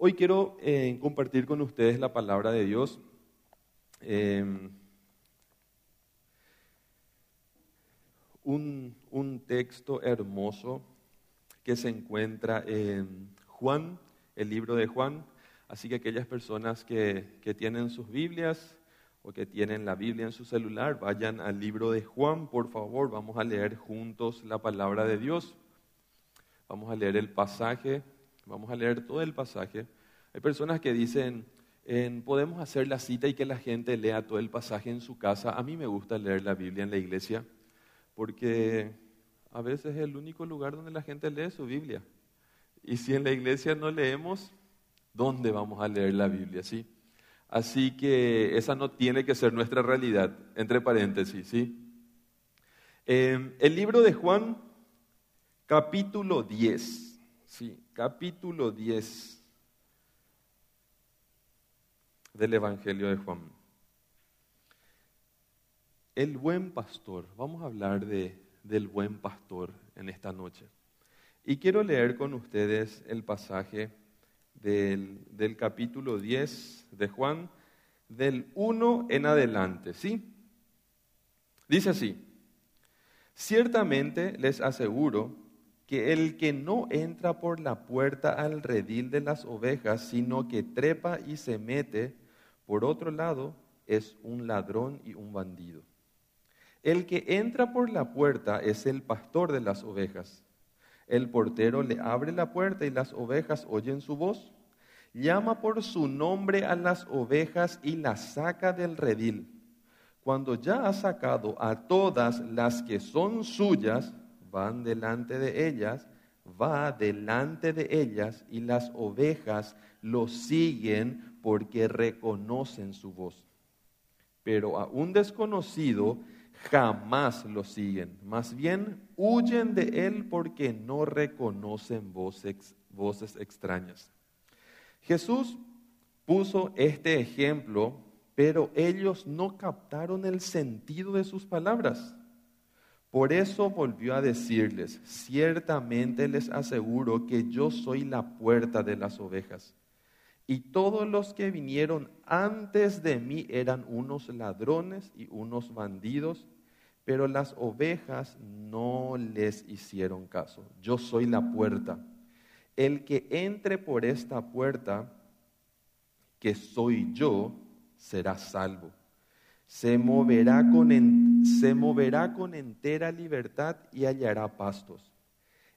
Hoy quiero eh, compartir con ustedes la palabra de Dios. Eh, un, un, texto hermoso que se encuentra en Juan, el libro de Juan. Así que aquellas personas que, que tienen sus Biblias o que tienen la Biblia en su celular, vayan al libro de Juan, por favor. Vamos a leer juntos la palabra de Dios. Vamos a leer el pasaje Vamos a leer todo el pasaje. Hay personas que dicen, podemos hacer la cita y que la gente lea todo el pasaje en su casa. A mí me gusta leer la Biblia en la iglesia porque a veces es el único lugar donde la gente lee su Biblia. Y si en la iglesia no leemos, ¿dónde vamos a leer la Biblia? ¿Sí? Así que esa no tiene que ser nuestra realidad, entre paréntesis. ¿sí? Eh, el libro de Juan, capítulo 10. Sí, capítulo 10 del Evangelio de Juan. El buen pastor. Vamos a hablar de, del buen pastor en esta noche. Y quiero leer con ustedes el pasaje del, del capítulo 10 de Juan, del 1 en adelante. ¿Sí? Dice así. Ciertamente les aseguro que el que no entra por la puerta al redil de las ovejas, sino que trepa y se mete por otro lado, es un ladrón y un bandido. El que entra por la puerta es el pastor de las ovejas. El portero le abre la puerta y las ovejas oyen su voz. Llama por su nombre a las ovejas y las saca del redil. Cuando ya ha sacado a todas las que son suyas, van delante de ellas, va delante de ellas y las ovejas lo siguen porque reconocen su voz. Pero a un desconocido jamás lo siguen, más bien huyen de él porque no reconocen voces, voces extrañas. Jesús puso este ejemplo, pero ellos no captaron el sentido de sus palabras. Por eso volvió a decirles, ciertamente les aseguro que yo soy la puerta de las ovejas. Y todos los que vinieron antes de mí eran unos ladrones y unos bandidos, pero las ovejas no les hicieron caso. Yo soy la puerta. El que entre por esta puerta, que soy yo, será salvo se moverá con, se moverá con entera libertad y hallará pastos.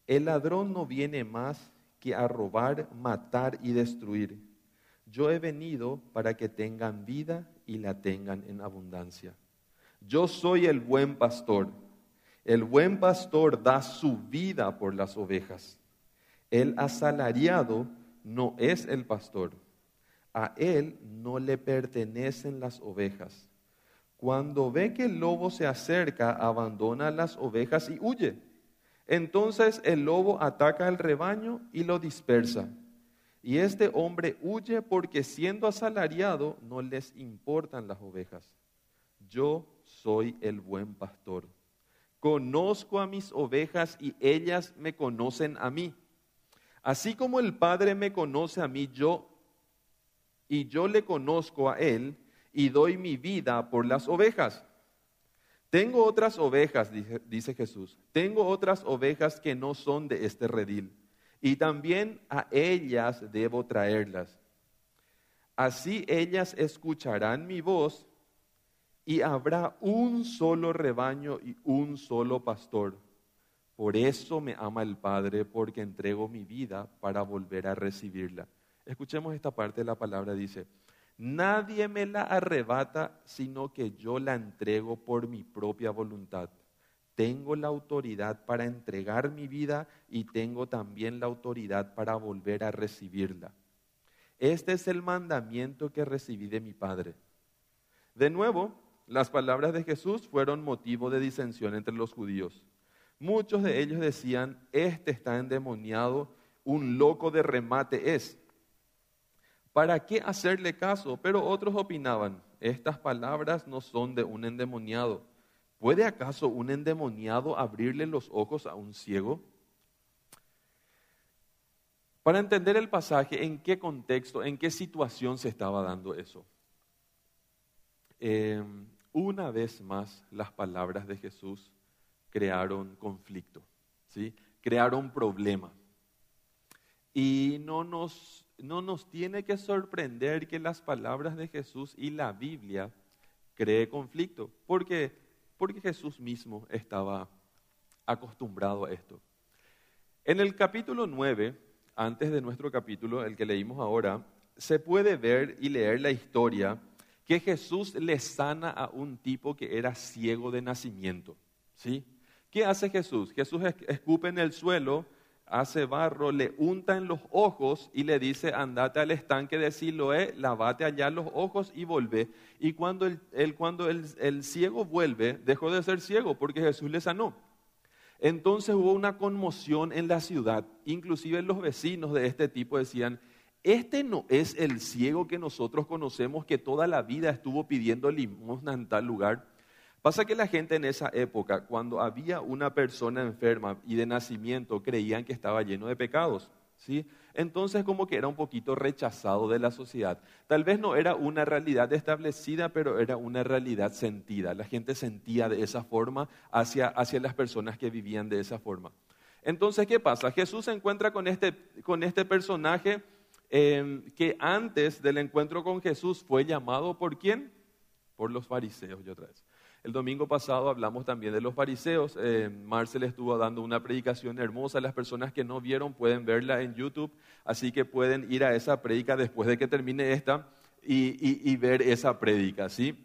El ladrón no viene más que a robar, matar y destruir. Yo he venido para que tengan vida y la tengan en abundancia. Yo soy el buen pastor. El buen pastor da su vida por las ovejas. El asalariado no es el pastor. A él no le pertenecen las ovejas cuando ve que el lobo se acerca, abandona las ovejas y huye. Entonces el lobo ataca al rebaño y lo dispersa. Y este hombre huye porque siendo asalariado no les importan las ovejas. Yo soy el buen pastor. Conozco a mis ovejas y ellas me conocen a mí. Así como el Padre me conoce a mí, yo y yo le conozco a él y doy mi vida por las ovejas. Tengo otras ovejas, dice Jesús, tengo otras ovejas que no son de este redil, y también a ellas debo traerlas. Así ellas escucharán mi voz, y habrá un solo rebaño y un solo pastor. Por eso me ama el Padre, porque entrego mi vida para volver a recibirla. Escuchemos esta parte de la palabra, dice, Nadie me la arrebata, sino que yo la entrego por mi propia voluntad. Tengo la autoridad para entregar mi vida y tengo también la autoridad para volver a recibirla. Este es el mandamiento que recibí de mi Padre. De nuevo, las palabras de Jesús fueron motivo de disensión entre los judíos. Muchos de ellos decían, este está endemoniado, un loco de remate es. ¿Para qué hacerle caso? Pero otros opinaban, estas palabras no son de un endemoniado. ¿Puede acaso un endemoniado abrirle los ojos a un ciego? Para entender el pasaje, ¿en qué contexto, en qué situación se estaba dando eso? Eh, una vez más, las palabras de Jesús crearon conflicto, ¿sí? crearon problema. Y no nos, no nos tiene que sorprender que las palabras de Jesús y la Biblia cree conflicto, porque, porque Jesús mismo estaba acostumbrado a esto. En el capítulo 9, antes de nuestro capítulo, el que leímos ahora, se puede ver y leer la historia que Jesús le sana a un tipo que era ciego de nacimiento. ¿sí? ¿Qué hace Jesús? Jesús escupe en el suelo, hace barro, le unta en los ojos y le dice, andate al estanque de Siloé, lavate allá los ojos y vuelve. Y cuando, el, cuando el ciego vuelve, dejó de ser ciego porque Jesús le sanó. Entonces hubo una conmoción en la ciudad, inclusive los vecinos de este tipo decían, este no es el ciego que nosotros conocemos que toda la vida estuvo pidiendo limosna en tal lugar. Pasa que la gente en esa época, cuando había una persona enferma y de nacimiento, creían que estaba lleno de pecados. ¿sí? Entonces como que era un poquito rechazado de la sociedad. Tal vez no era una realidad establecida, pero era una realidad sentida. La gente sentía de esa forma hacia, hacia las personas que vivían de esa forma. Entonces, ¿qué pasa? Jesús se encuentra con este, con este personaje em, que antes del encuentro con Jesús fue llamado por quién? Por los fariseos, yo otra vez. El domingo pasado hablamos también de los fariseos. Eh, Marcel estuvo dando una predicación hermosa. Las personas que no vieron pueden verla en YouTube, así que pueden ir a esa predica después de que termine esta y, ver esa predica, ¿sí?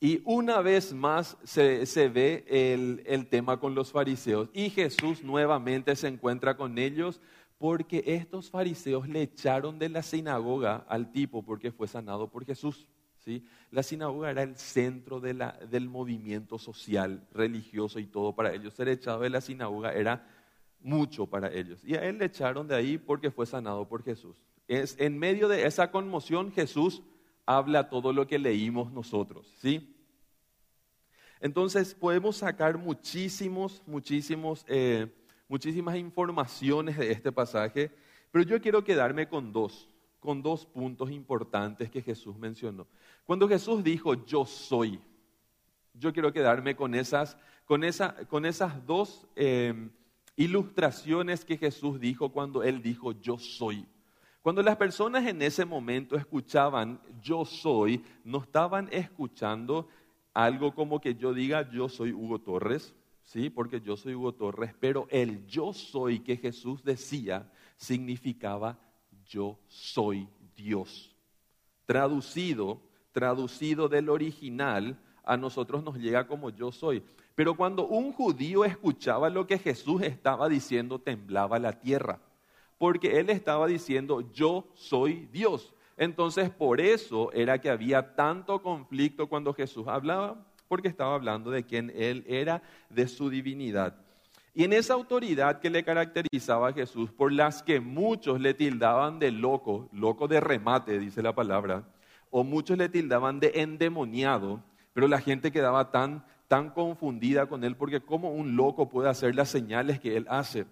Y una vez más se, ve el, el tema con los fariseos y Jesús nuevamente se encuentra con ellos porque estos fariseos le echaron de la sinagoga al tipo porque fue sanado por Jesús. ¿Sí? La sinagoga era el centro del movimiento social, religioso y todo para ellos. Ser echado de la sinagoga era mucho para ellos. Y a él le echaron de ahí porque fue sanado por Jesús. Es, en medio de esa conmoción Jesús habla todo lo que leímos nosotros. ¿sí? Entonces podemos sacar muchísimos, muchísimos, eh, muchísimas informaciones de este pasaje, pero yo quiero quedarme con dos con dos puntos importantes que Jesús mencionó. Cuando Jesús dijo, yo soy, yo quiero quedarme con esas, con con esas dos em, ilustraciones que Jesús dijo cuando Él dijo, yo soy. Cuando las personas en ese momento escuchaban, yo soy, no estaban escuchando algo como que yo diga, yo soy Hugo Torres, ¿sí? Porque yo soy Hugo Torres, pero el yo soy que Jesús decía significaba yo soy Dios. Traducido, traducido del original, a nosotros nos llega como yo soy. Pero cuando un judío escuchaba lo que Jesús estaba diciendo, temblaba la tierra, porque él estaba diciendo, yo soy Dios. Entonces, por eso era que había tanto conflicto cuando Jesús hablaba, porque estaba hablando de quién él era, de su divinidad. Y en esa autoridad que le caracterizaba a Jesús, por las que muchos le tildaban de loco, loco de remate, dice la palabra, o muchos le tildaban de endemoniado, pero la gente quedaba tan, tan confundida con él porque cómo un loco puede hacer las señales que él hace.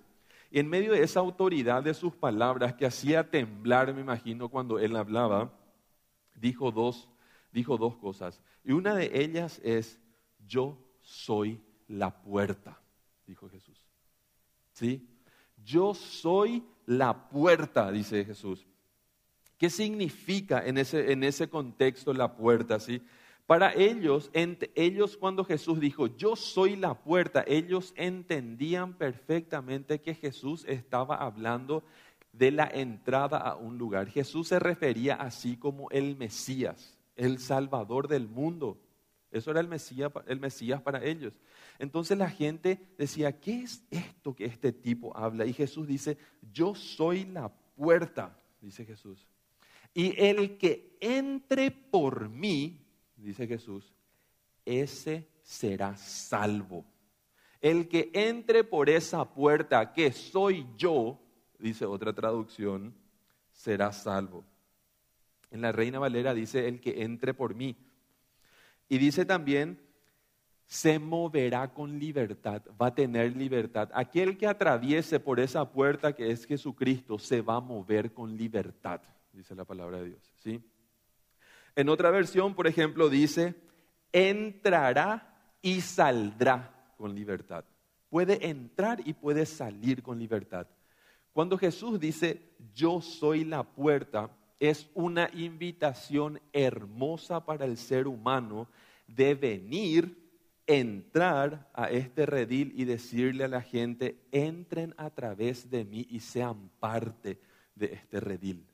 Y en medio de esa autoridad de sus palabras que hacía temblar, me imagino, cuando él hablaba, dijo dos, dijo dos cosas. Y una de ellas es, yo soy la puerta dijo Jesús. ¿Sí? Yo soy la puerta, dice Jesús. ¿Qué significa en ese, en ese contexto la puerta? ¿sí? Para ellos, ellos cuando Jesús dijo, yo soy la puerta, ellos entendían perfectamente que Jesús estaba hablando de la entrada a un lugar. Jesús se refería así como el Mesías, el Salvador del mundo. Eso era el Mesías, el Mesías para ellos. Entonces la gente decía, ¿qué es esto que este tipo habla? Y Jesús dice, yo soy la puerta, dice Jesús. Y el que entre por mí, dice Jesús, ese será salvo. El que entre por esa puerta que soy yo, dice otra traducción, será salvo. En la Reina Valera dice, el que entre por mí. Y dice también, se moverá con libertad, va a tener libertad. Aquel que atraviese por esa puerta que es Jesucristo se va a mover con libertad, dice la palabra de Dios. ¿sí? En otra versión, por ejemplo, dice, entrará y saldrá con libertad. Puede entrar y puede salir con libertad. Cuando Jesús dice, yo soy la puerta, es una invitación hermosa para el ser humano de venir entrar a este redil y decirle a la gente, entren a través de mí y sean parte de este redil.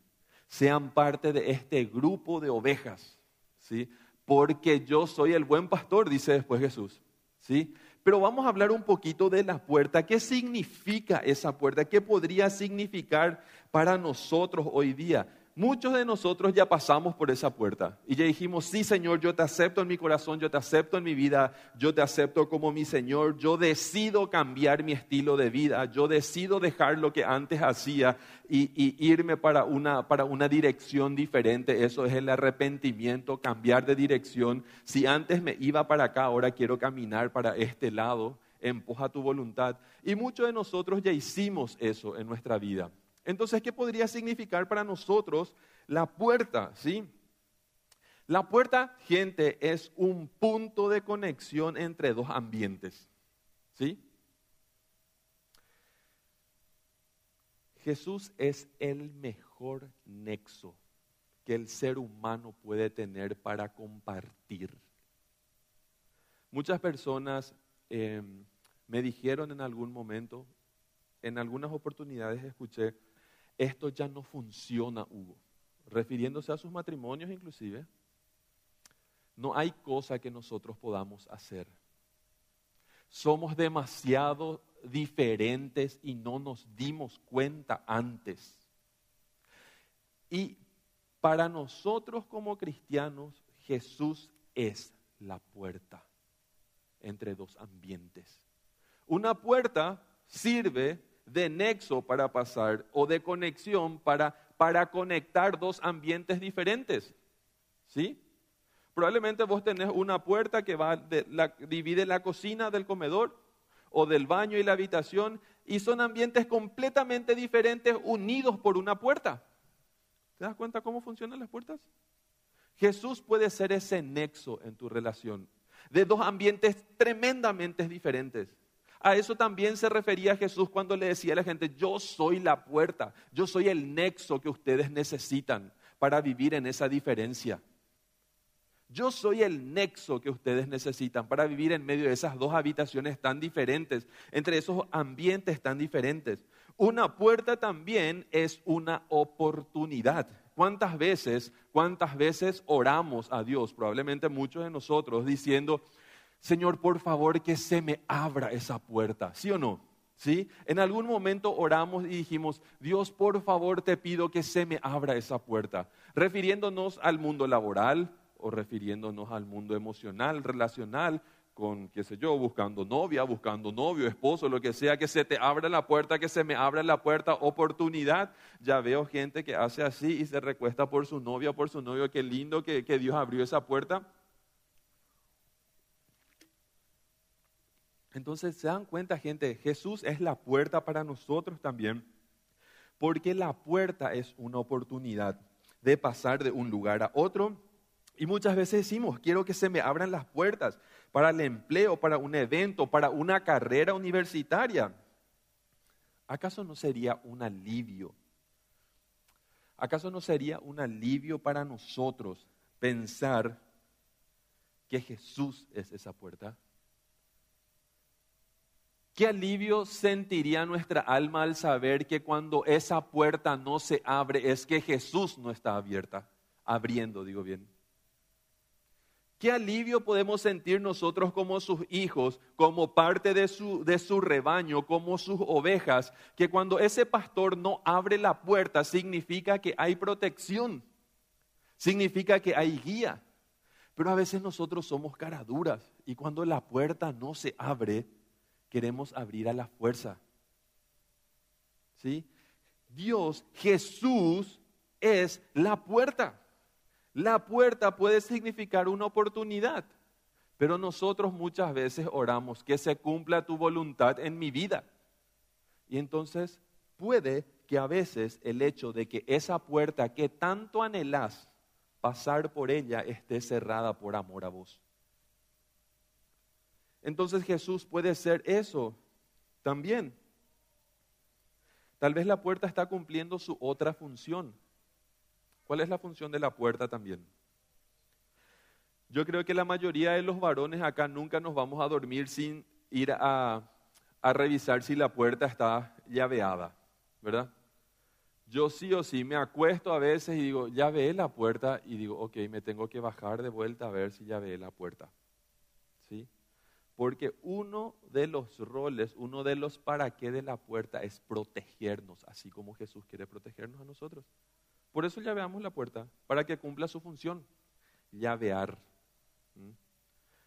Sean parte de este grupo de ovejas, ¿sí? Porque yo soy el buen pastor, dice después Jesús, ¿sí? Pero vamos a hablar un poquito de la puerta. ¿Qué significa esa puerta? ¿Qué podría significar para nosotros hoy día? Muchos de nosotros ya pasamos por esa puerta y ya dijimos, sí Señor, yo te acepto en mi corazón, yo te acepto en mi vida, yo te acepto como mi Señor, yo decido cambiar mi estilo de vida, yo decido dejar lo que antes hacía y, irme para una, para una dirección diferente. Eso es el arrepentimiento, cambiar de dirección. Si antes me iba para acá, ahora quiero caminar para este lado, empuja tu voluntad. Y muchos de nosotros ya hicimos eso en nuestra vida. Entonces, ¿qué podría significar para nosotros la puerta? ¿Sí? La puerta, gente, es un punto de conexión entre dos ambientes. ¿Sí? Jesús es el mejor nexo que el ser humano puede tener para compartir. Muchas personas eh, me dijeron en algún momento, en algunas oportunidades escuché, esto ya no funciona, Hugo. Refiriéndose a sus matrimonios inclusive, no hay cosa que nosotros podamos hacer. Somos demasiado diferentes y no nos dimos cuenta antes. Y para nosotros como cristianos, Jesús es la puerta entre dos ambientes. Una puerta sirve de nexo para pasar o de conexión para, para conectar dos ambientes diferentes. ¿Sí? Probablemente vos tenés una puerta que va divide la cocina del comedor o del baño y la habitación y son ambientes completamente diferentes unidos por una puerta. ¿Te das cuenta cómo funcionan las puertas? Jesús puede ser ese nexo en tu relación de dos ambientes tremendamente diferentes. A eso también se refería Jesús cuando le decía a la gente, yo soy la puerta, yo soy el nexo que ustedes necesitan para vivir en esa diferencia. Yo soy el nexo que ustedes necesitan para vivir en medio de esas dos habitaciones tan diferentes, entre esos ambientes tan diferentes. Una puerta también es una oportunidad. ¿Cuántas veces, cuántas veces oramos a Dios? Probablemente muchos de nosotros diciendo, Señor, por favor, que se me abra esa puerta, ¿sí o no? ¿Sí? En algún momento oramos y dijimos, Dios, por favor, te pido que se me abra esa puerta, refiriéndonos al mundo laboral o refiriéndonos al mundo emocional, relacional, con, qué sé yo, buscando novia, buscando novio, esposo, lo que sea, que se te abra la puerta, que se me abra la puerta, oportunidad. Ya veo gente que hace así y se recuesta por su novia, por su novio, qué lindo que Dios abrió esa puerta. Entonces se dan cuenta, gente, Jesús es la puerta para nosotros también, porque la puerta es una oportunidad de pasar de un lugar a otro. Y muchas veces decimos, quiero que se me abran las puertas para el empleo, para un evento, para una carrera universitaria. ¿Acaso no sería un alivio? ¿Acaso no sería un alivio para nosotros pensar que Jesús es esa puerta? ¿Qué alivio sentiría nuestra alma al saber que cuando esa puerta no se abre es que Jesús no está abierta, abriendo, digo bien? ¿Qué alivio podemos sentir nosotros como sus hijos, como parte de su, de su rebaño, como sus ovejas, que cuando ese pastor no abre la puerta significa que hay protección, significa que hay guía? Pero a veces nosotros somos caraduras y cuando la puerta no se abre, queremos abrir a la fuerza. ¿Sí? Dios, Jesús, es la puerta. La puerta puede significar una oportunidad, Pero nosotros muchas veces oramos que se cumpla tu voluntad en mi vida. Y entonces puede que a veces el hecho de que esa puerta que tanto anhelás pasar por ella esté cerrada por amor a vos. Entonces Jesús puede ser eso también. Tal vez la puerta está cumpliendo su otra función. ¿Cuál es la función de la puerta también? Yo creo que la mayoría de los varones acá nunca nos vamos a dormir sin ir a, revisar si la puerta está llaveada, ¿verdad? Yo sí o sí me acuesto a veces y digo, ya ve la puerta y digo, ok, me tengo que bajar de vuelta a ver si ya la puerta. Porque uno de los roles, uno de los para qué de la puerta es protegernos, así como Jesús quiere protegernos a nosotros. Por eso llaveamos la puerta, para que cumpla su función, llavear. ¿Mm?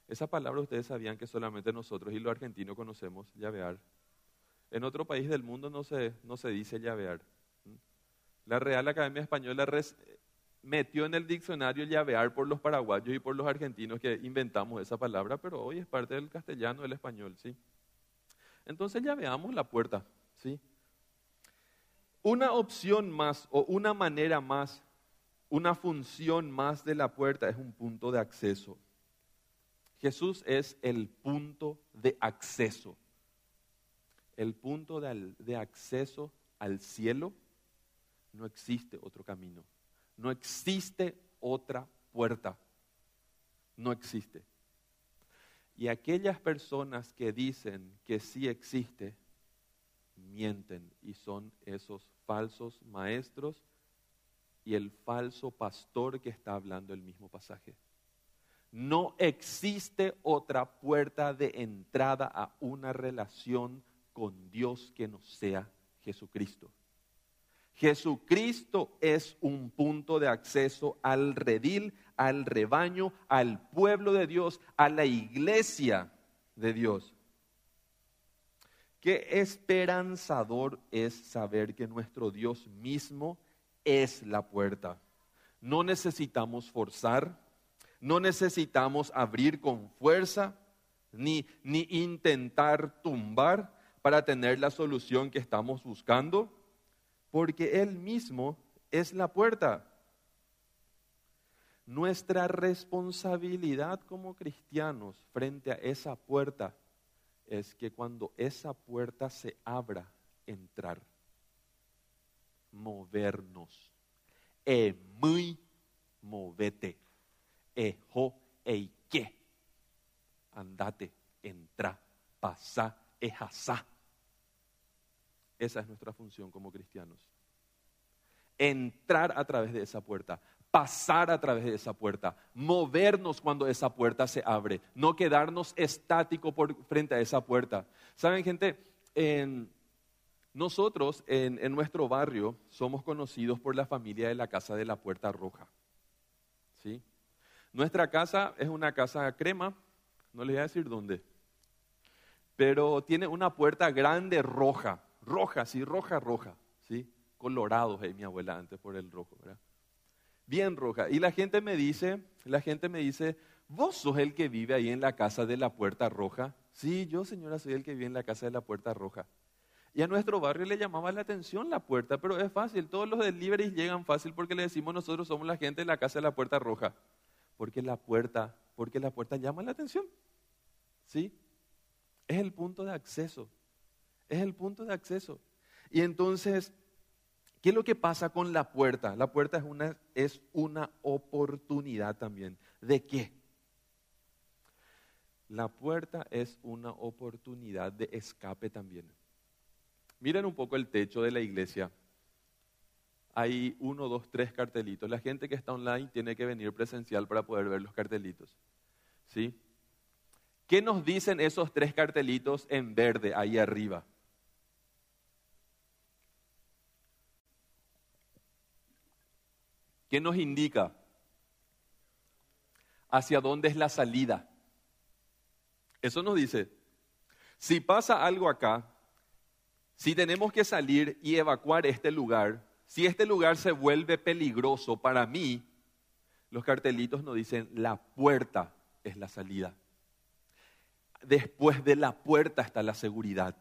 Esa palabra ustedes sabían que solamente nosotros y los argentinos conocemos, llavear. En otro país del mundo no se, no se dice llavear. ¿Mm? La Real Academia Española metió en el diccionario llavear por los paraguayos y por los argentinos que inventamos esa palabra, pero hoy es parte del castellano, del español, ¿sí? Entonces llaveamos la puerta, ¿sí? Una opción más o una manera más, una función más de la puerta es un punto de acceso. Jesús es el punto de acceso. El punto de, acceso al cielo. No existe otro camino. No existe otra puerta. No existe. Y aquellas personas que dicen que sí existe, mienten y son esos falsos maestros y el falso pastor que está hablando el mismo pasaje. No existe otra puerta de entrada a una relación con Dios que no sea Jesucristo. Jesucristo es un punto de acceso al redil, al rebaño, al pueblo de Dios, a la iglesia de Dios. Qué esperanzador es saber que nuestro Dios mismo es la puerta. No necesitamos forzar, no necesitamos abrir con fuerza ni, ni intentar tumbar para tener la solución que estamos buscando, porque Él mismo es la puerta. Nuestra responsabilidad como cristianos frente a esa puerta es que cuando esa puerta se abra, entrar, movernos. E muy movete ejo, eike. Andate, entra, pasa, ejasá. Esa es nuestra función como cristianos. Entrar a través de esa puerta, pasar a través de esa puerta, movernos cuando esa puerta se abre, no quedarnos estático frente a esa puerta. Saben, gente, nosotros en, en nuestro barrio somos conocidos por la familia de la Casa de la Puerta Roja. ¿Sí? Nuestra casa es una casa crema, no les voy a decir dónde, pero tiene una puerta grande roja, roja, sí, roja, roja, sí, colorados, mi abuela antes por el rojo, ¿verdad? Bien roja. Y la gente me dice, la gente me dice, vos sos el que vive ahí en la casa de la puerta roja. Sí, yo señora soy el que vive en la casa de la puerta roja. Y a nuestro barrio le llamaba la atención la puerta, pero es fácil, todos los deliveries llegan fácil porque le decimos nosotros somos la gente de la casa de la puerta roja porque la puerta, porque la puerta llama la atención. ¿Sí? Es el punto de acceso. Es el punto de acceso. Y entonces, ¿qué es lo que pasa con la puerta? La puerta es una, es una oportunidad también. ¿De qué? La puerta es una oportunidad de escape también. Miren un poco el techo de la iglesia hay uno, dos, tres cartelitos. La gente que está online tiene que venir presencial para poder ver los cartelitos. ¿Sí? ¿Qué nos dicen esos tres cartelitos en verde ahí arriba? ¿Qué nos indica? ¿Hacia dónde es la salida? Eso nos dice, si pasa algo acá, si tenemos que salir y evacuar este lugar, si este lugar se vuelve peligroso para mí, los cartelitos nos dicen, la puerta es la salida. después de la puerta está la seguridad.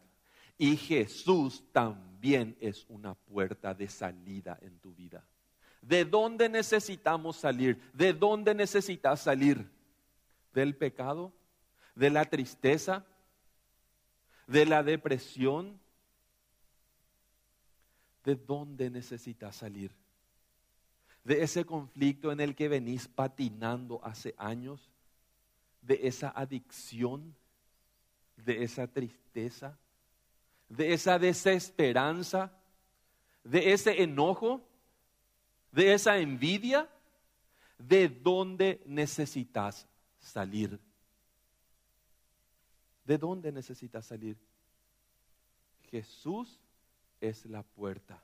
Y Jesús también es una puerta de salida en tu vida. ¿De dónde necesitamos salir? ¿De dónde necesitas salir? ¿Del pecado? ¿De la tristeza? ¿De la depresión? ¿De dónde necesitas salir? ¿De ese conflicto en el que venís patinando hace años? ¿De esa adicción? ¿De esa tristeza? ¿De esa desesperanza? ¿De ese enojo? De esa envidia, ¿de dónde necesitas salir? ¿De dónde necesitas salir? Jesús es la puerta.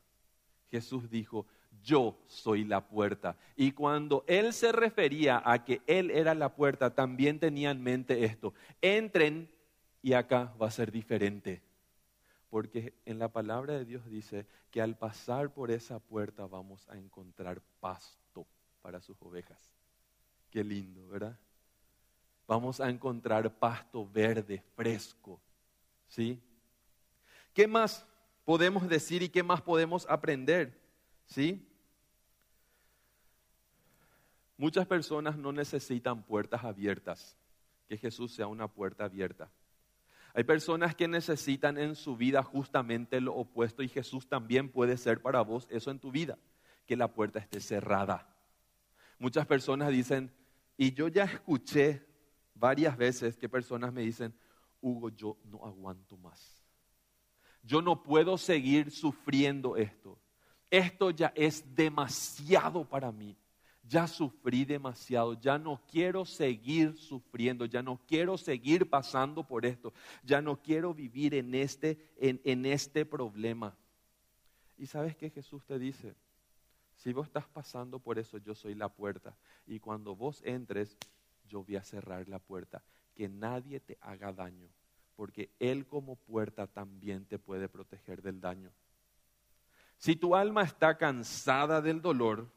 Jesús dijo, yo soy la puerta. Y cuando él se refería a que él era la puerta, también tenía en mente esto. Entren y acá va a ser diferente porque en la palabra de Dios dice que al pasar por esa puerta vamos a encontrar pasto para sus ovejas. Qué lindo, ¿verdad? Vamos a encontrar pasto verde, fresco. ¿Sí? ¿Qué más podemos decir y qué más podemos aprender? ¿Sí? Muchas personas no necesitan puertas abiertas, que Jesús sea una puerta abierta. Hay personas que necesitan en su vida justamente lo opuesto y Jesús también puede ser para vos eso en tu vida, que la puerta esté cerrada. Muchas personas dicen, y yo ya escuché varias veces que personas me dicen, Hugo, yo no aguanto más. Yo no puedo seguir sufriendo esto. Esto ya es demasiado para mí ya sufrí demasiado, ya no quiero seguir sufriendo, ya no quiero seguir pasando por esto, ya no quiero vivir en este, en, este problema. Y sabes que Jesús te dice, si vos estás pasando por eso, yo soy la puerta. Y cuando vos entres, yo voy a cerrar la puerta. Que nadie te haga daño, porque Él como puerta también te puede proteger del daño. Si tu alma está cansada del dolor,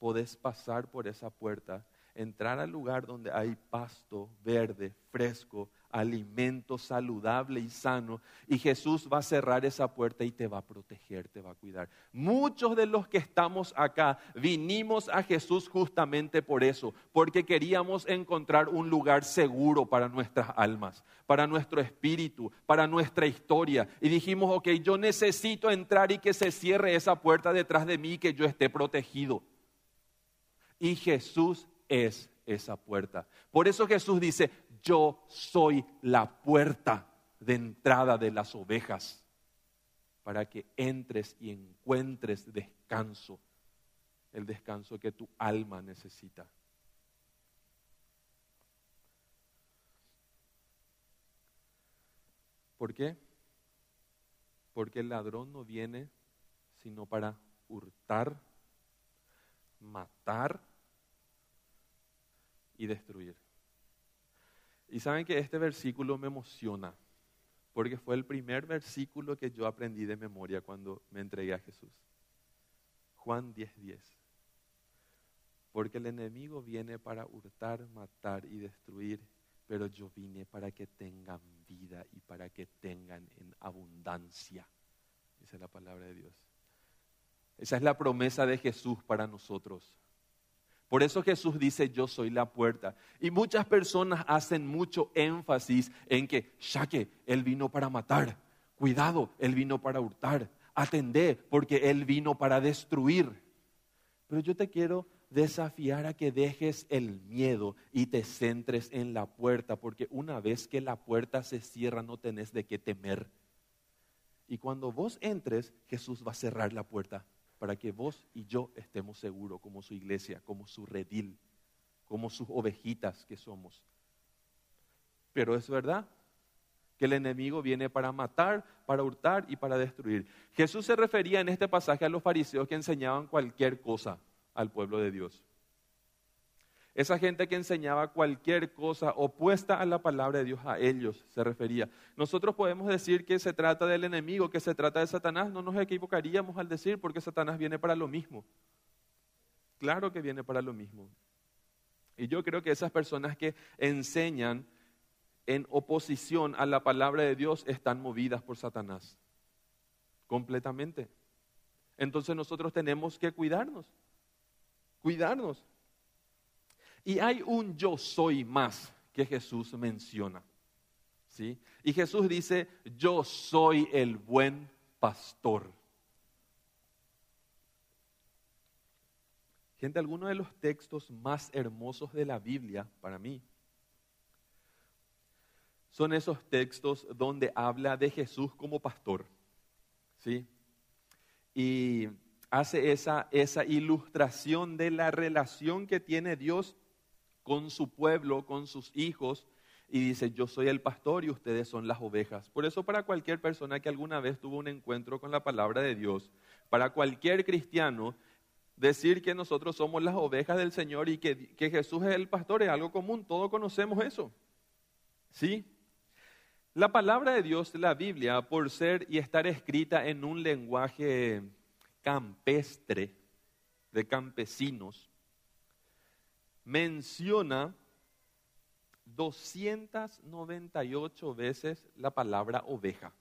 podés pasar por esa puerta, entrar al lugar donde hay pasto verde, fresco, alimento saludable y sano, y Jesús va a cerrar esa puerta y te va a proteger, te va a cuidar. Muchos de los que estamos acá vinimos a Jesús justamente por eso, porque queríamos encontrar un lugar seguro para nuestras almas, para nuestro espíritu, para nuestra historia, y dijimos, ok, yo necesito entrar y que se cierre esa puerta detrás de mí y que yo esté protegido. Y Jesús es esa puerta. Por eso Jesús dice, yo soy la puerta de entrada de las ovejas, para que entres y encuentres descanso, el descanso que tu alma necesita. ¿Por qué? Porque el ladrón no viene sino para hurtar, matar y destruir. Y saben que este versículo me emociona, porque fue el primer versículo que yo aprendí de memoria cuando me entregué a Jesús. Juan 10:10. 10. Porque el enemigo viene para hurtar, matar y destruir, pero yo vine para que tengan vida y para que tengan en abundancia. Esa es la palabra de Dios. Esa es la promesa de Jesús para nosotros. Por eso Jesús dice, yo soy la puerta. Y muchas personas hacen mucho énfasis en que, ya que Él vino para matar, cuidado, Él vino para hurtar, atender, porque Él vino para destruir. Pero yo te quiero desafiar a que dejes el miedo y te centres en la puerta, porque una vez que la puerta se cierra no tenés de qué temer. Y cuando vos entres, Jesús va a cerrar la puerta para que vos y yo estemos seguros como su iglesia, como su redil, como sus ovejitas que somos. Pero es verdad que el enemigo viene para matar, para hurtar y para destruir. Jesús se refería en este pasaje a los fariseos que enseñaban cualquier cosa al pueblo de Dios. Esa gente que enseñaba cualquier cosa opuesta a la palabra de Dios, a ellos se refería. Nosotros podemos decir que se trata del enemigo, que se trata de Satanás, no nos equivocaríamos al decir porque Satanás viene para lo mismo. Claro que viene para lo mismo. Y yo creo que esas personas que enseñan en oposición a la palabra de Dios están movidas por Satanás. Completamente. Entonces nosotros tenemos que cuidarnos. Cuidarnos. Y hay un yo soy más que Jesús menciona. ¿sí? Y Jesús dice, yo soy el buen pastor. Gente, algunos de los textos más hermosos de la Biblia, para mí, son esos textos donde habla de Jesús como pastor. ¿Sí? Y hace esa, esa ilustración de la relación que tiene Dios con su pueblo, con sus hijos, y dice, yo soy el pastor y ustedes son las ovejas. Por eso para cualquier persona que alguna vez tuvo un encuentro con la palabra de Dios, para cualquier cristiano, decir que nosotros somos las ovejas del Señor y que, que Jesús es el pastor es algo común, todos conocemos eso. ¿Sí? La palabra de Dios, la Biblia, por ser y estar escrita en un lenguaje campestre, de campesinos, menciona 298 veces la palabra oveja.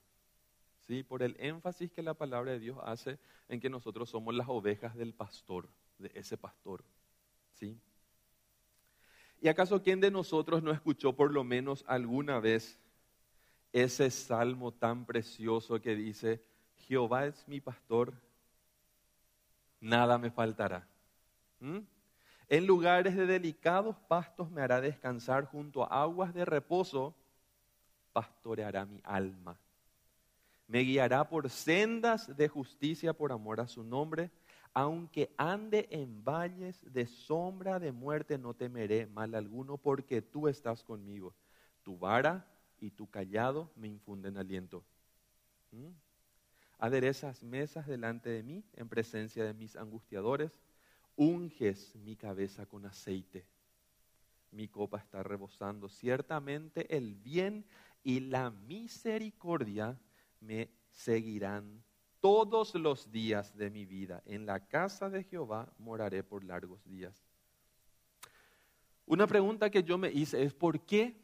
¿Sí? Por el énfasis que la palabra de Dios hace en que nosotros somos las ovejas del pastor, de ese pastor. ¿Sí? ¿Y acaso quién de nosotros no escuchó por lo menos alguna vez ese salmo tan precioso que dice, Jehová es mi pastor, nada me faltará. ¿Mm? En lugares de delicados pastos me hará descansar, junto a aguas de reposo pastoreará mi alma. Me guiará por sendas de justicia por amor a su nombre. Aunque ande en valles de sombra de muerte, no temeré mal alguno, porque tú estás conmigo. Tu vara y tu callado me infunden aliento. ¿Mm? Aderezas mesas delante de mí en presencia de mis angustiadores unges mi cabeza con aceite. Mi copa está rebosando. Ciertamente el bien y la misericordia me seguirán todos los días de mi vida. En la casa de Jehová moraré por largos días. Una pregunta que yo me hice es, ¿por qué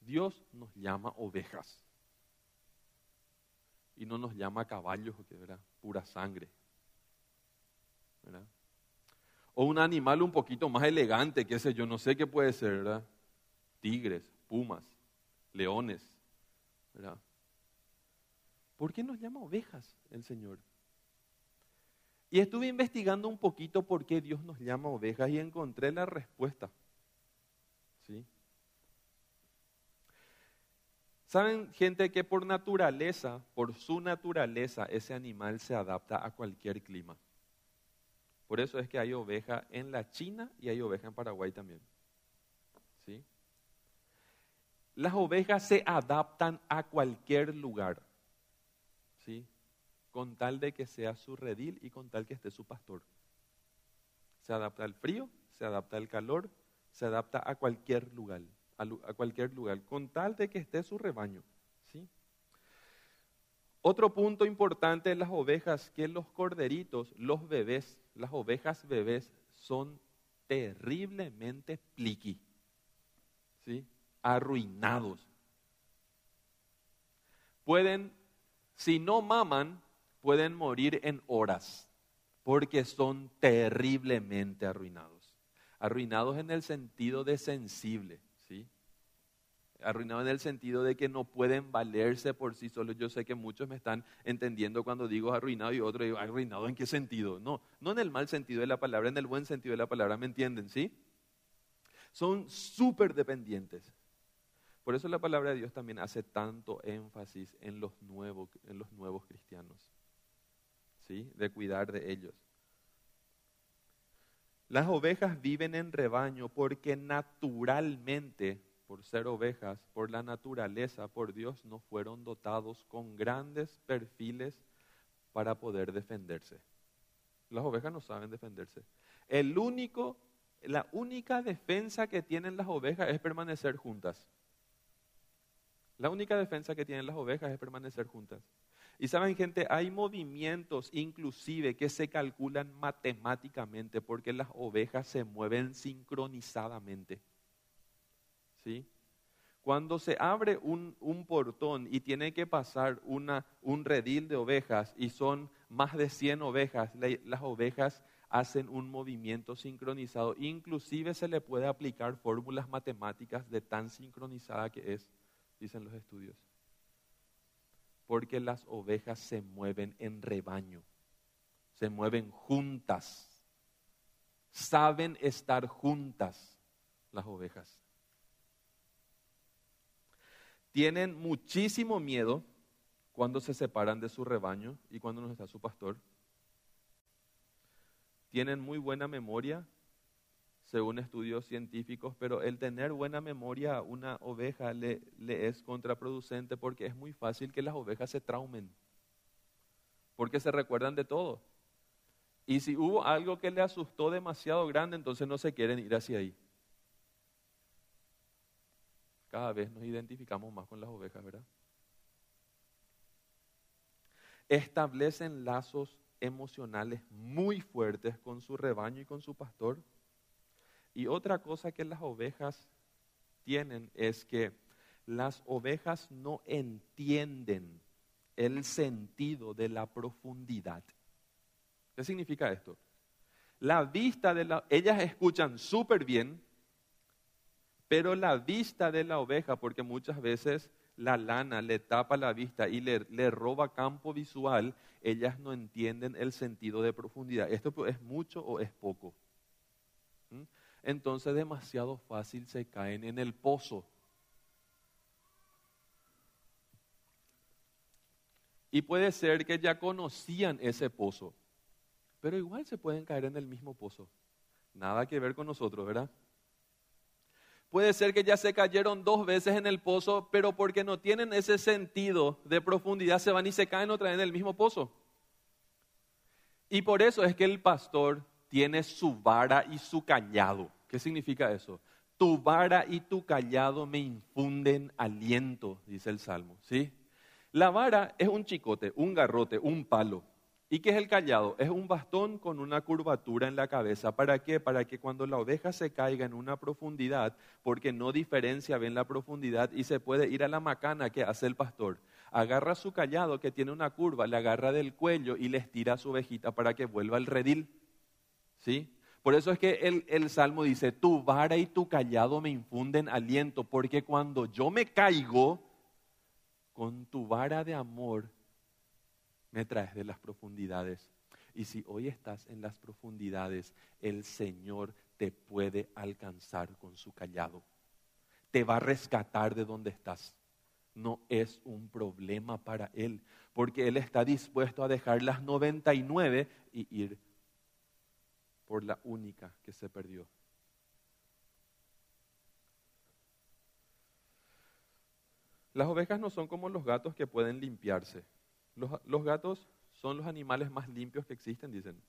Dios nos llama ovejas? Y no nos llama caballos, era pura sangre. ¿verdad? Un animal un poquito más elegante, qué sé yo, no sé qué puede ser, ¿verdad? Tigres, pumas, leones, ¿verdad? ¿Por qué nos llama ovejas el Señor? Y estuve investigando un poquito por qué Dios nos llama ovejas y encontré la respuesta. ¿Sí? Saben, gente, que por naturaleza, por su naturaleza, ese animal se adapta a cualquier clima. Por eso es que hay oveja en la China y hay oveja en Paraguay también. ¿Sí? Las ovejas se adaptan a cualquier lugar. ¿Sí? Con tal de que sea su redil y con tal que esté su pastor. Se adapta al frío, se adapta al calor, se adapta a cualquier lugar, a cualquier lugar, con tal de que esté su rebaño. Otro punto importante en las ovejas, que los corderitos, los bebés, las ovejas bebés son terriblemente pliqui, ¿sí? arruinados. Pueden, si no maman, pueden morir en horas, porque son terriblemente arruinados. Arruinados en el sentido de sensible arruinado en el sentido de que no pueden valerse por sí solos. Yo sé que muchos me están entendiendo cuando digo arruinado y otro digo, arruinado en qué sentido. No, no en el mal sentido de la palabra, en el buen sentido de la palabra, ¿me entienden? ¿Sí? Son súper dependientes. Por eso la palabra de Dios también hace tanto énfasis en los nuevos, en los nuevos cristianos. ¿Sí? De cuidar de ellos. Las ovejas viven en rebaño porque naturalmente por ser ovejas, por la naturaleza, por Dios, no fueron dotados con grandes perfiles para poder defenderse. Las ovejas no saben defenderse. El único, la única defensa que tienen las ovejas es permanecer juntas. La única defensa que tienen las ovejas es permanecer juntas. Y saben gente, hay movimientos inclusive que se calculan matemáticamente porque las ovejas se mueven sincronizadamente. ¿Sí? Cuando se abre un, portón y tiene que pasar una, un redil de ovejas y son más de 100 ovejas, las ovejas hacen un movimiento sincronizado. Inclusive se le puede aplicar fórmulas matemáticas de tan sincronizada que es, dicen los estudios. Porque las ovejas se mueven en rebaño, se mueven juntas, saben estar juntas las ovejas tienen muchísimo miedo cuando se separan de su rebaño y cuando no está su pastor. Tienen muy buena memoria, según estudios científicos, pero el tener buena memoria a una oveja le, le es contraproducente porque es muy fácil que las ovejas se traumen, porque se recuerdan de todo. Y si hubo algo que le asustó demasiado grande, entonces no se quieren ir hacia ahí cada vez nos identificamos más con las ovejas, ¿verdad? Establecen lazos emocionales muy fuertes con su rebaño y con su pastor. Y otra cosa que las ovejas tienen es que las ovejas no entienden el sentido de la profundidad. ¿Qué significa esto? La vista de la... Ellas escuchan súper bien, pero la vista de la oveja, porque muchas veces la lana le tapa la vista y le, roba campo visual, ellas no entienden el sentido de profundidad. ¿Esto es mucho o es poco? ¿Mm? Entonces demasiado fácil se caen en el pozo. Y puede ser que ya conocían ese pozo, pero igual se pueden caer en el mismo pozo. Nada que ver con nosotros, ¿verdad? Puede ser que ya se cayeron dos veces en el pozo, pero porque no tienen ese sentido de profundidad se van y se caen otra vez en el mismo pozo. Y por eso es que el pastor tiene su vara y su callado. ¿Qué significa eso? Tu vara y tu callado me infunden aliento, dice el Salmo. ¿sí? La vara es un chicote, un garrote, un palo. ¿Y qué es el callado? Es un bastón con una curvatura en la cabeza. ¿Para qué? Para que cuando la oveja se caiga en una profundidad, porque no diferencia bien la profundidad y se puede ir a la macana que hace el pastor, agarra su callado que tiene una curva, le agarra del cuello y le estira a su ovejita para que vuelva al redil. ¿Sí? Por eso es que el, el salmo dice, tu vara y tu callado me infunden aliento, porque cuando yo me caigo, con tu vara de amor me traes de las profundidades. Y si hoy estás en las profundidades, el Señor te puede alcanzar con su callado. Te va a rescatar de donde estás. No es un problema para Él, porque Él está dispuesto a dejar las 99 y ir por la única que se perdió. Las ovejas no son como los gatos que pueden limpiarse. Los, gatos son los animales más limpios que existen, dicen,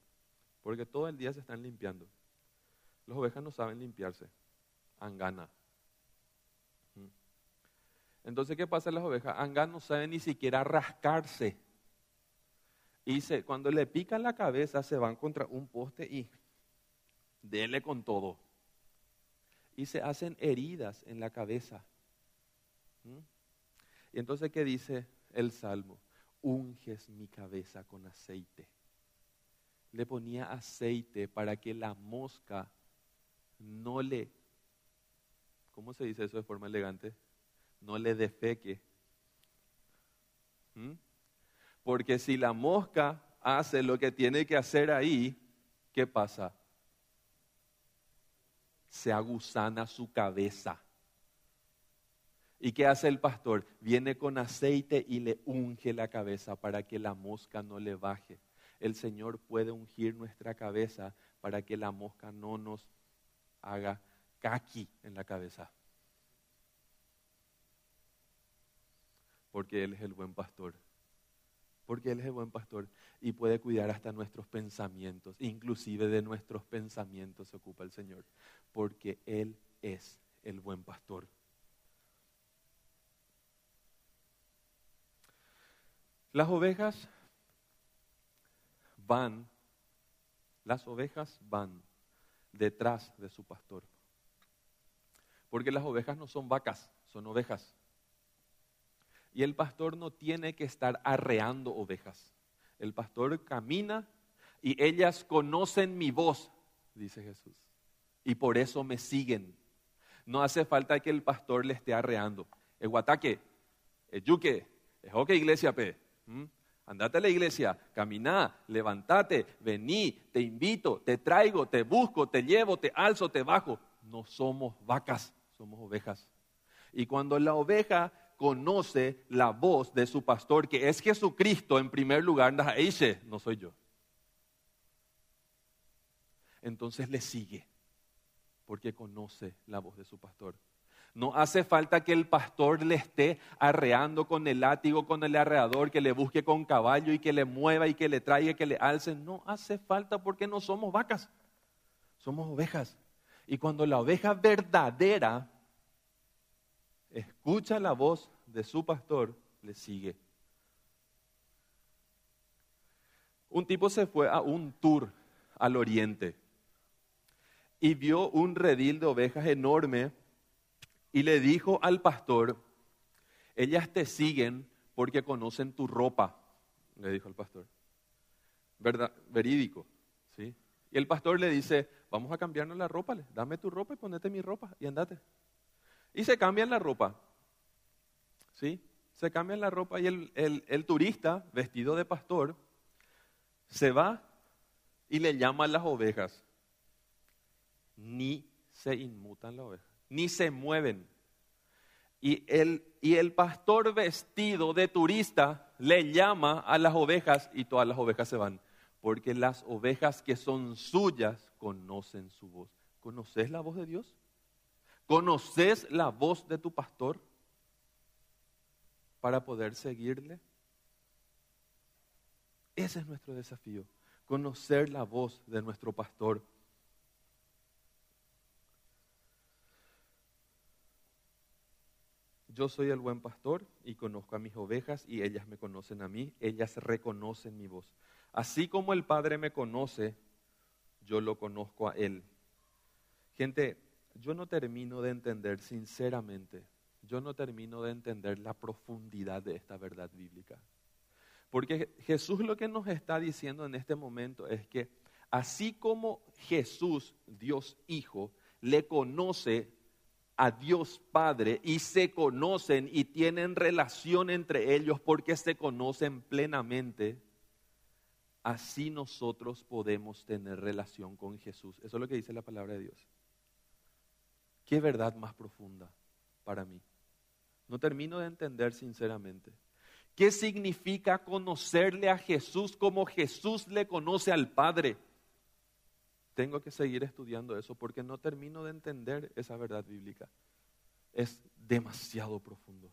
porque todo el día se están limpiando. Las ovejas no saben limpiarse, angana. ¿Mm? Entonces, ¿qué pasa en las ovejas? Angan no saben ni siquiera rascarse. Y se, cuando le pican la cabeza, se van contra un poste y dele con todo. Y se hacen heridas en la cabeza. ¿Mm? Y entonces, ¿qué dice el Salmo? Unges mi cabeza con aceite. Le ponía aceite para que la mosca no le, ¿cómo se dice eso de forma elegante? No le defeque. ¿Mm? Porque si la mosca hace lo que tiene que hacer ahí, ¿qué pasa? Se aguzana su cabeza. ¿Y qué hace el pastor? Viene con aceite y le unge la cabeza para que la mosca no le baje. El Señor puede ungir nuestra cabeza para que la mosca no nos haga caqui en la cabeza. Porque Él es el buen pastor. Porque Él es el buen pastor y puede cuidar hasta nuestros pensamientos. Inclusive de nuestros pensamientos se ocupa el Señor. Porque Él es el buen pastor. Las ovejas van, las ovejas van detrás de su pastor. Porque las ovejas no son vacas, son ovejas. Y el pastor no tiene que estar arreando ovejas. El pastor camina y ellas conocen mi voz, dice Jesús. Y por eso me siguen. No hace falta que el pastor le esté arreando. El guataque, el yuque, es iglesia pe. Andate a la iglesia, camina, levantate, vení, te invito, te traigo, te busco, te llevo, te alzo, te bajo. No somos vacas, somos ovejas. Y cuando la oveja conoce la voz de su pastor, que es Jesucristo en primer lugar, no soy yo. Entonces le sigue, porque conoce la voz de su pastor. No hace falta que el pastor le esté arreando con el látigo, con el arreador, que le busque con caballo y que le mueva y que le traiga, que le alce. No hace falta porque no somos vacas, somos ovejas. Y cuando la oveja verdadera escucha la voz de su pastor, le sigue. Un tipo se fue a un tour al oriente y vio un redil de ovejas enorme y le dijo al pastor, ellas te siguen porque conocen tu ropa, le dijo al pastor. ¿Verdad? Verídico, ¿sí? Y el pastor le dice, vamos a cambiarnos la ropa, dame tu ropa y ponete mi ropa y andate. Y se cambian la ropa, ¿sí? Se cambian la ropa y el, el turista, vestido de pastor, se va y le llama a las ovejas. Ni se inmutan las ovejas ni se mueven. Y el, pastor vestido de turista le llama a las ovejas y todas las ovejas se van. Porque las ovejas que son suyas conocen su voz. ¿Conoces la voz de Dios? ¿Conoces la voz de tu pastor para poder seguirle? Ese es nuestro desafío, conocer la voz de nuestro pastor Yo soy el buen pastor y conozco a mis ovejas y ellas me conocen a mí, ellas reconocen mi voz. Así como el Padre me conoce, yo lo conozco a Él. Gente, yo no termino de entender sinceramente, yo no termino de entender la profundidad de esta verdad bíblica. Porque Jesús lo que nos está diciendo en este momento es que así como Jesús, Dios Hijo, le conoce a Dios Padre y se conocen y tienen relación entre ellos porque se conocen plenamente, así nosotros podemos tener relación con Jesús. Eso es lo que dice la palabra de Dios. Qué verdad más profunda para mí. No termino de entender sinceramente. ¿Qué significa conocerle a Jesús como Jesús le conoce al Padre? Tengo que seguir estudiando eso porque no termino de entender esa verdad bíblica. Es demasiado profundo.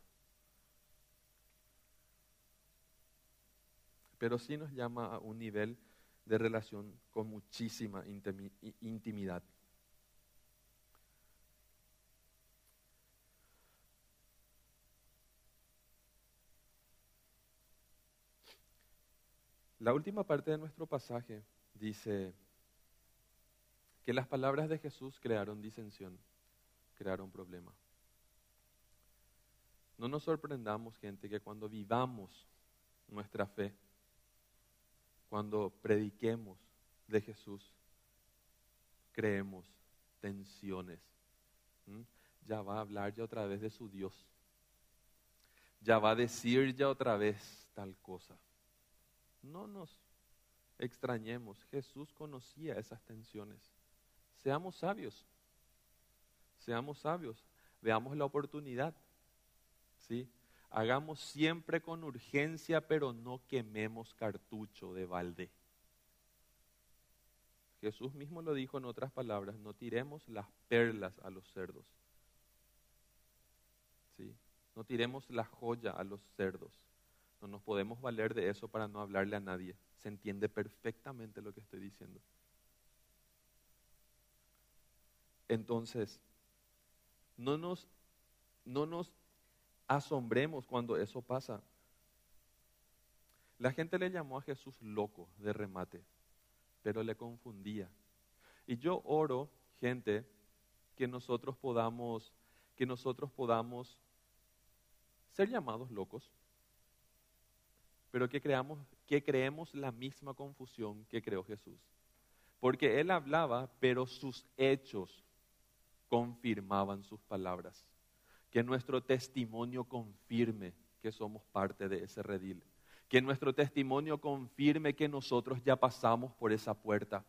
Pero sí nos llama a un nivel de relación con muchísima intimidad. La última parte de nuestro pasaje dice, que las palabras de Jesús crearon disensión, crearon problema. No nos sorprendamos, gente, que cuando vivamos nuestra fe, cuando prediquemos de Jesús, creemos tensiones. Ya va a hablar ya otra vez de su Dios. Ya va a decir ya otra vez tal cosa. No nos extrañemos. Jesús conocía esas tensiones. Seamos sabios. Seamos sabios. Veamos la oportunidad. ¿Sí? Hagamos siempre con urgencia, pero no quememos cartucho de balde. Jesús mismo lo dijo en otras palabras, no tiremos las perlas a los cerdos. ¿Sí? No tiremos la joya a los cerdos. No nos podemos valer de eso para no hablarle a nadie. Se entiende perfectamente lo que estoy diciendo. Entonces, no nos, no nos asombremos cuando eso pasa. La gente le llamó a Jesús loco de remate, pero le confundía. Y yo oro, gente, que nosotros podamos, que nosotros podamos ser llamados locos, pero que, creamos, que creemos la misma confusión que creó Jesús. Porque él hablaba, pero sus hechos confirmaban sus palabras. Que nuestro testimonio confirme que somos parte de ese redil. Que nuestro testimonio confirme que nosotros ya pasamos por esa puerta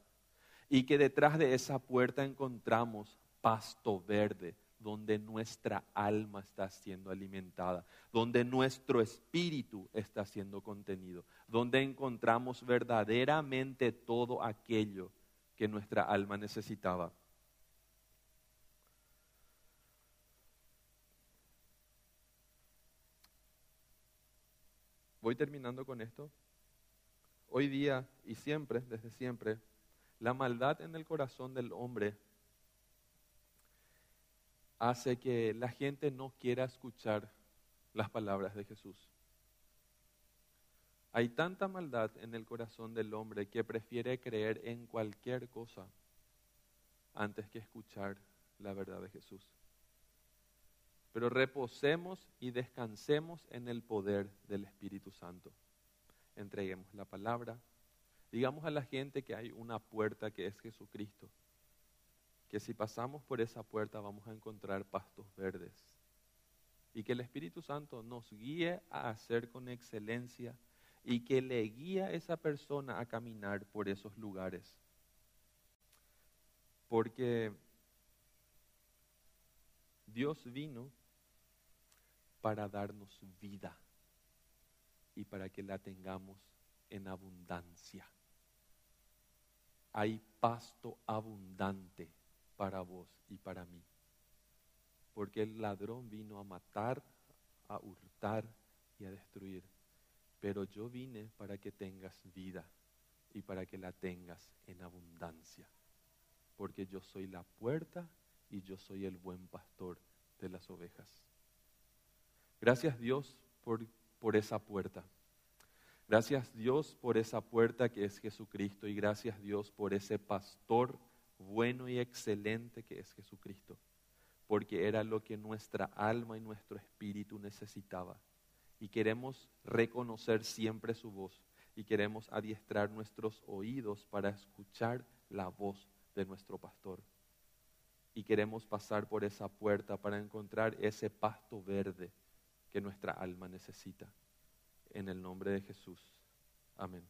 y que detrás de esa puerta encontramos pasto verde, donde nuestra alma está siendo alimentada, donde nuestro espíritu está siendo contenido, donde encontramos verdaderamente todo aquello que nuestra alma necesitaba. Voy terminando con esto. Hoy día y siempre, desde siempre, la maldad en el corazón del hombre hace que la gente no quiera escuchar las palabras de Jesús. Hay tanta maldad en el corazón del hombre que prefiere creer en cualquier cosa antes que escuchar la verdad de Jesús. Pero reposemos y descansemos en el poder del Espíritu Santo. Entreguemos la palabra. Digamos a la gente que hay una puerta que es Jesucristo que si pasamos por esa puerta vamos a encontrar pastos verdes. Y que el Espíritu Santo nos guíe a hacer con excelencia y que le guíe a esa persona a caminar por esos lugares. Porque Dios vino para darnos vida y para que la tengamos en abundancia. Hay pasto abundante para vos y para mí. Porque el ladrón vino a matar, a hurtar y a destruir. Pero yo vine para que tengas vida y para que la tengas en abundancia. Porque yo soy la puerta y yo soy el buen pastor de las ovejas. Gracias Dios por, por esa puerta. Gracias Dios por esa puerta que es Jesucristo y gracias Dios por ese pastor bueno y excelente que es Jesucristo, porque era lo que nuestra alma y nuestro espíritu necesitaba. Y queremos reconocer siempre su voz y queremos adiestrar nuestros oídos para escuchar la voz de nuestro pastor. Y queremos pasar por esa puerta para encontrar ese pasto verde que nuestra alma necesita. En el nombre de Jesús. Amén.